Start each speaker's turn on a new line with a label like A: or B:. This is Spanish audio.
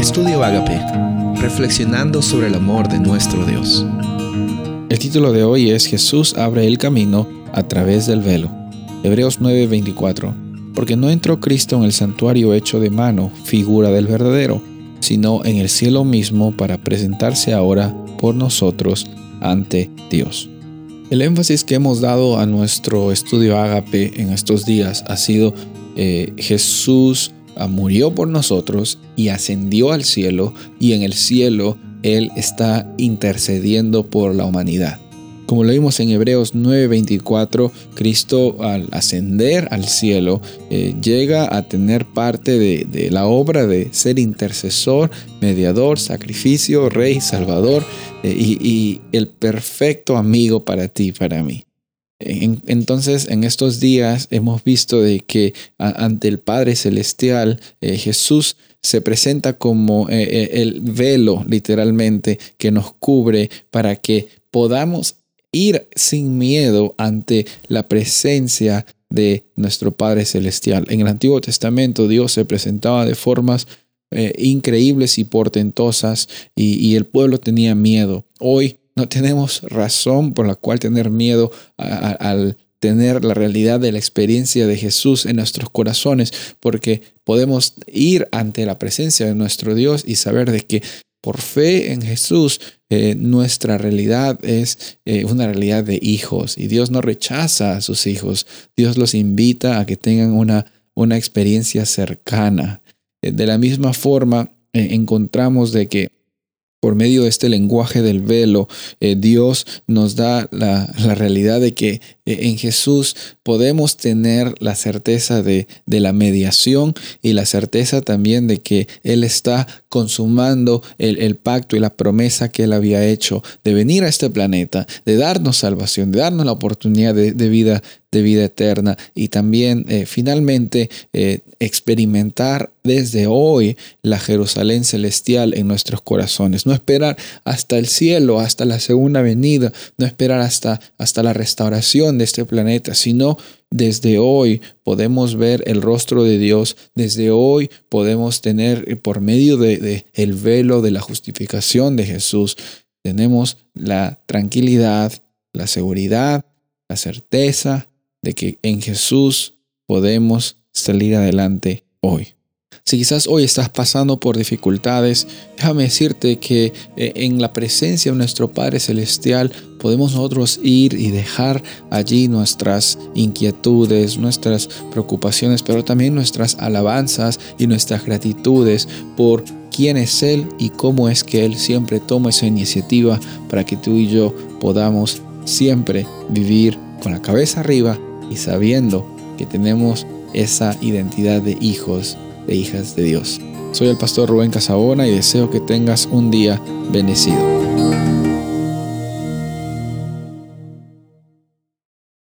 A: Estudio Agape, reflexionando sobre el amor de nuestro Dios.
B: El título de hoy es Jesús abre el camino a través del velo. Hebreos 9:24. Porque no entró Cristo en el santuario hecho de mano, figura del verdadero, sino en el cielo mismo para presentarse ahora por nosotros ante Dios. El énfasis que hemos dado a nuestro estudio Ágape en estos días ha sido eh, Jesús murió por nosotros y ascendió al cielo y en el cielo Él está intercediendo por la humanidad. Como lo vimos en Hebreos 9:24, Cristo al ascender al cielo eh, llega a tener parte de, la obra de ser intercesor, mediador, sacrificio, rey, salvador eh, y, el perfecto amigo para ti, para mí entonces, en estos días hemos visto de que ante el Padre Celestial, eh, Jesús se presenta como eh, eh, el velo, literalmente, que nos cubre para que podamos ir sin miedo ante la presencia de nuestro Padre Celestial. En el Antiguo Testamento Dios se presentaba de formas increíbles y portentosas y el pueblo tenía miedo. Hoy no tenemos razón por la cual tener miedo al tener la realidad de la experiencia de Jesús en nuestros corazones, porque podemos ir ante la presencia de nuestro Dios y saber de que por fe en Jesús eh, nuestra realidad es eh, una realidad de hijos y Dios no rechaza a sus hijos, Dios los invita a que tengan una, una experiencia cercana. Eh, de la misma forma, encontramos de que por medio de este lenguaje del velo, eh, Dios nos da la, realidad de que eh, en Jesús podemos tener la certeza de, la mediación y la certeza también de que Él está consumando el, pacto y la promesa que Él había hecho de venir a este planeta, de darnos salvación, de darnos la oportunidad de, vida de vida eterna y también eh, finalmente eh, experimentar desde hoy la Jerusalén celestial en nuestros corazones. No esperar hasta el cielo, hasta la segunda venida, no esperar hasta, hasta la restauración de este planeta, sino desde hoy podemos ver el rostro de Dios, desde hoy podemos tener eh, por medio de, el velo de la justificación de Jesús, tenemos la tranquilidad, la seguridad, la certeza de que en Jesús podemos salir adelante hoy. Si quizás hoy estás pasando por dificultades, déjame decirte que eh, en la presencia de nuestro Padre Celestial podemos nosotros ir y dejar allí nuestras inquietudes, nuestras preocupaciones, pero también nuestras alabanzas y nuestras gratitudes por quién es Él y cómo es que Él siempre toma esa iniciativa para que tú y yo podamos siempre vivir con la cabeza arriba y sabiendo que tenemos esa identidad de hijos, de hijas de Dios. Soy el pastor Rubén Casabona y deseo que tengas un día bendecido.